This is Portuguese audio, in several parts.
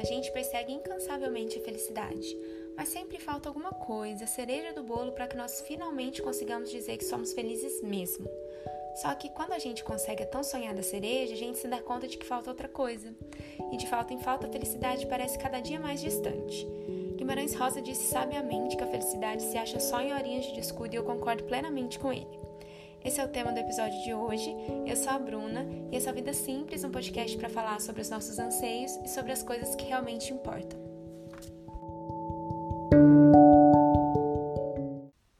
A gente persegue incansavelmente a felicidade, mas sempre falta alguma coisa, cereja do bolo, para que nós finalmente consigamos dizer que somos felizes mesmo. Só que quando a gente consegue a tão sonhada cereja, a gente se dá conta de que falta outra coisa. E de falta em falta, a felicidade parece cada dia mais distante. Guimarães Rosa disse sabiamente que a felicidade se acha só em horinhas de descuido e eu concordo plenamente com ele. Esse é o tema do episódio de hoje. Eu sou a Bruna e essa Vida Simples, um podcast para falar sobre os nossos anseios e sobre as coisas que realmente importam.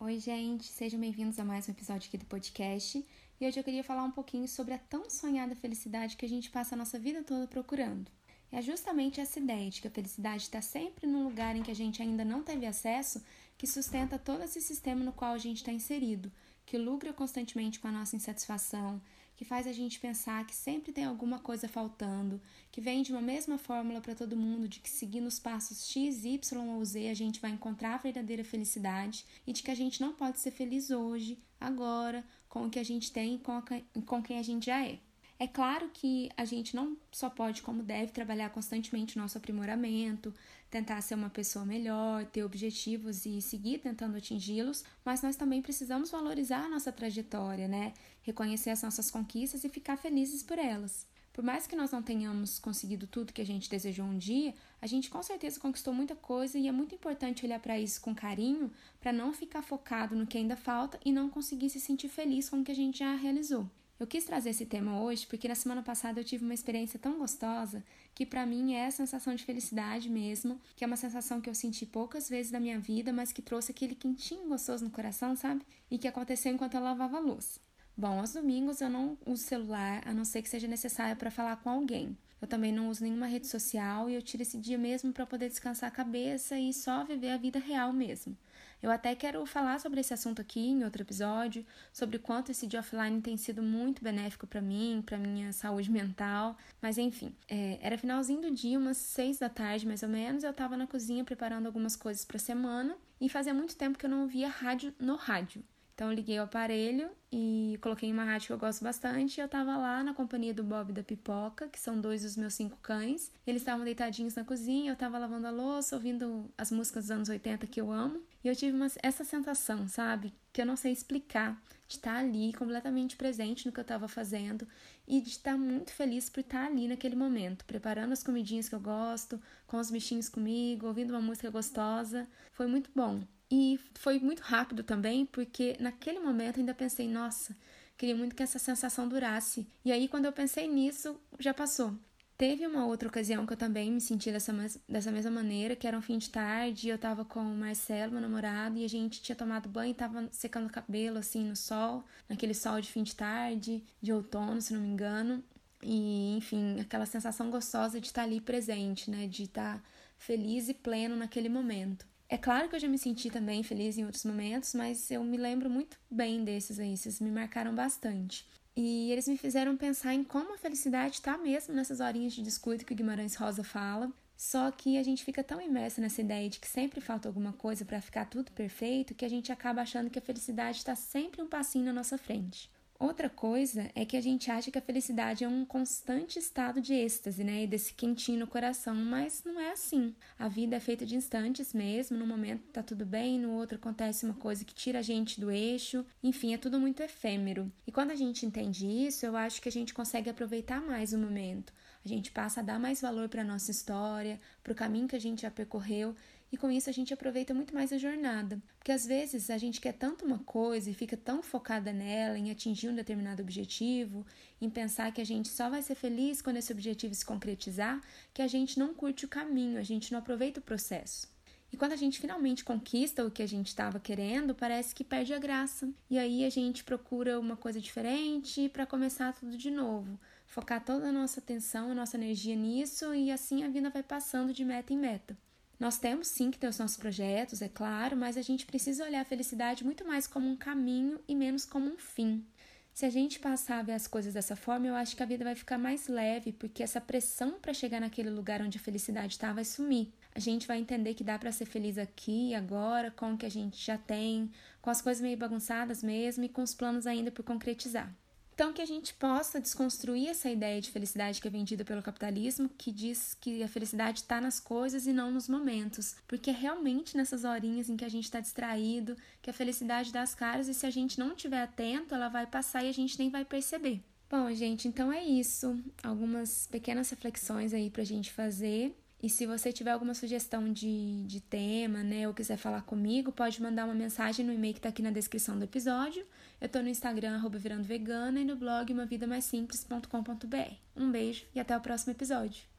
Oi, gente, sejam bem-vindos a mais um episódio aqui do podcast. E hoje eu queria falar um pouquinho sobre a tão sonhada felicidade que a gente passa a nossa vida toda procurando. É justamente essa ideia de que a felicidade está sempre num lugar em que a gente ainda não teve acesso que sustenta todo esse sistema no qual a gente está inserido, que lucra constantemente com a nossa insatisfação, que faz a gente pensar que sempre tem alguma coisa faltando, que vende uma mesma fórmula para todo mundo de que seguindo os passos X, Y ou Z a gente vai encontrar a verdadeira felicidade e de que a gente não pode ser feliz hoje, agora, com o que a gente tem e com quem a gente já é. É claro que a gente não só pode, como deve, trabalhar constantemente o nosso aprimoramento, tentar ser uma pessoa melhor, ter objetivos e seguir tentando atingi-los, mas nós também precisamos valorizar a nossa trajetória, né? Reconhecer as nossas conquistas e ficar felizes por elas. Por mais que nós não tenhamos conseguido tudo que a gente desejou um dia, a gente com certeza conquistou muita coisa e é muito importante olhar para isso com carinho para não ficar focado no que ainda falta e não conseguir se sentir feliz com o que a gente já realizou. Eu quis trazer esse tema hoje porque na semana passada eu tive uma experiência tão gostosa que para mim é a sensação de felicidade mesmo, que é uma sensação que eu senti poucas vezes na minha vida, mas que trouxe aquele quentinho gostoso no coração, sabe? E que aconteceu enquanto eu lavava a luz. Bom, aos domingos eu não uso celular, a não ser que seja necessário para falar com alguém. Eu também não uso nenhuma rede social e eu tiro esse dia mesmo para poder descansar a cabeça e só viver a vida real mesmo. Eu até quero falar sobre esse assunto aqui em outro episódio, sobre quanto esse dia offline tem sido muito benéfico para mim, para minha saúde mental. Mas enfim, é, era finalzinho do dia, umas seis da tarde mais ou menos, eu estava na cozinha preparando algumas coisas para semana e fazia muito tempo que eu não ouvia rádio no rádio. Então eu liguei o aparelho e coloquei uma rádio que eu gosto bastante. E eu tava lá na companhia do Bob e da Pipoca, que são dois dos meus cinco cães. Eles estavam deitadinhos na cozinha, eu tava lavando a louça, ouvindo as músicas dos anos 80 que eu amo. E eu tive uma, essa sensação, sabe? Que eu não sei explicar, de estar ali completamente presente no que eu estava fazendo e de estar muito feliz por estar ali naquele momento, preparando as comidinhas que eu gosto, com os bichinhos comigo, ouvindo uma música gostosa. Foi muito bom. E foi muito rápido também, porque naquele momento ainda pensei, nossa, queria muito que essa sensação durasse. E aí, quando eu pensei nisso, já passou. Teve uma outra ocasião que eu também me senti dessa, dessa mesma maneira, que era um fim de tarde, eu tava com o Marcelo, meu namorado, e a gente tinha tomado banho e tava secando o cabelo, assim, no sol, naquele sol de fim de tarde, de outono, se não me engano. E, enfim, aquela sensação gostosa de estar ali presente, né? De estar feliz e pleno naquele momento. É claro que eu já me senti também feliz em outros momentos, mas eu me lembro muito bem desses aí, esses me marcaram bastante. E eles me fizeram pensar em como a felicidade está mesmo nessas horinhas de descuido que o Guimarães Rosa fala. Só que a gente fica tão imersa nessa ideia de que sempre falta alguma coisa para ficar tudo perfeito que a gente acaba achando que a felicidade está sempre um passinho na nossa frente. Outra coisa é que a gente acha que a felicidade é um constante estado de êxtase, né? E desse quentinho no coração, mas não é assim. A vida é feita de instantes mesmo, num momento tá tudo bem, no outro acontece uma coisa que tira a gente do eixo. Enfim, é tudo muito efêmero. E quando a gente entende isso, eu acho que a gente consegue aproveitar mais o momento. A gente passa a dar mais valor para nossa história, para o caminho que a gente já percorreu e com isso a gente aproveita muito mais a jornada. Porque às vezes a gente quer tanto uma coisa e fica tão focada nela, em atingir um determinado objetivo, em pensar que a gente só vai ser feliz quando esse objetivo se concretizar, que a gente não curte o caminho, a gente não aproveita o processo. E quando a gente finalmente conquista o que a gente estava querendo, parece que perde a graça. E aí a gente procura uma coisa diferente para começar tudo de novo. Focar toda a nossa atenção, a nossa energia nisso e assim a vida vai passando de meta em meta. Nós temos sim que ter os nossos projetos, é claro, mas a gente precisa olhar a felicidade muito mais como um caminho e menos como um fim. Se a gente passar a ver as coisas dessa forma, eu acho que a vida vai ficar mais leve, porque essa pressão para chegar naquele lugar onde a felicidade está vai sumir. A gente vai entender que dá para ser feliz aqui, agora, com o que a gente já tem, com as coisas meio bagunçadas mesmo e com os planos ainda por concretizar. Então, que a gente possa desconstruir essa ideia de felicidade que é vendida pelo capitalismo, que diz que a felicidade está nas coisas e não nos momentos. Porque é realmente nessas horinhas em que a gente está distraído que a felicidade dá as caras e se a gente não estiver atento, ela vai passar e a gente nem vai perceber. Bom, gente, então é isso. Algumas pequenas reflexões aí pra gente fazer. E se você tiver alguma sugestão de, de tema, né, ou quiser falar comigo, pode mandar uma mensagem no e-mail que tá aqui na descrição do episódio. Eu tô no Instagram, arroba e no blog umavidamaisimples.com.br. Um beijo e até o próximo episódio.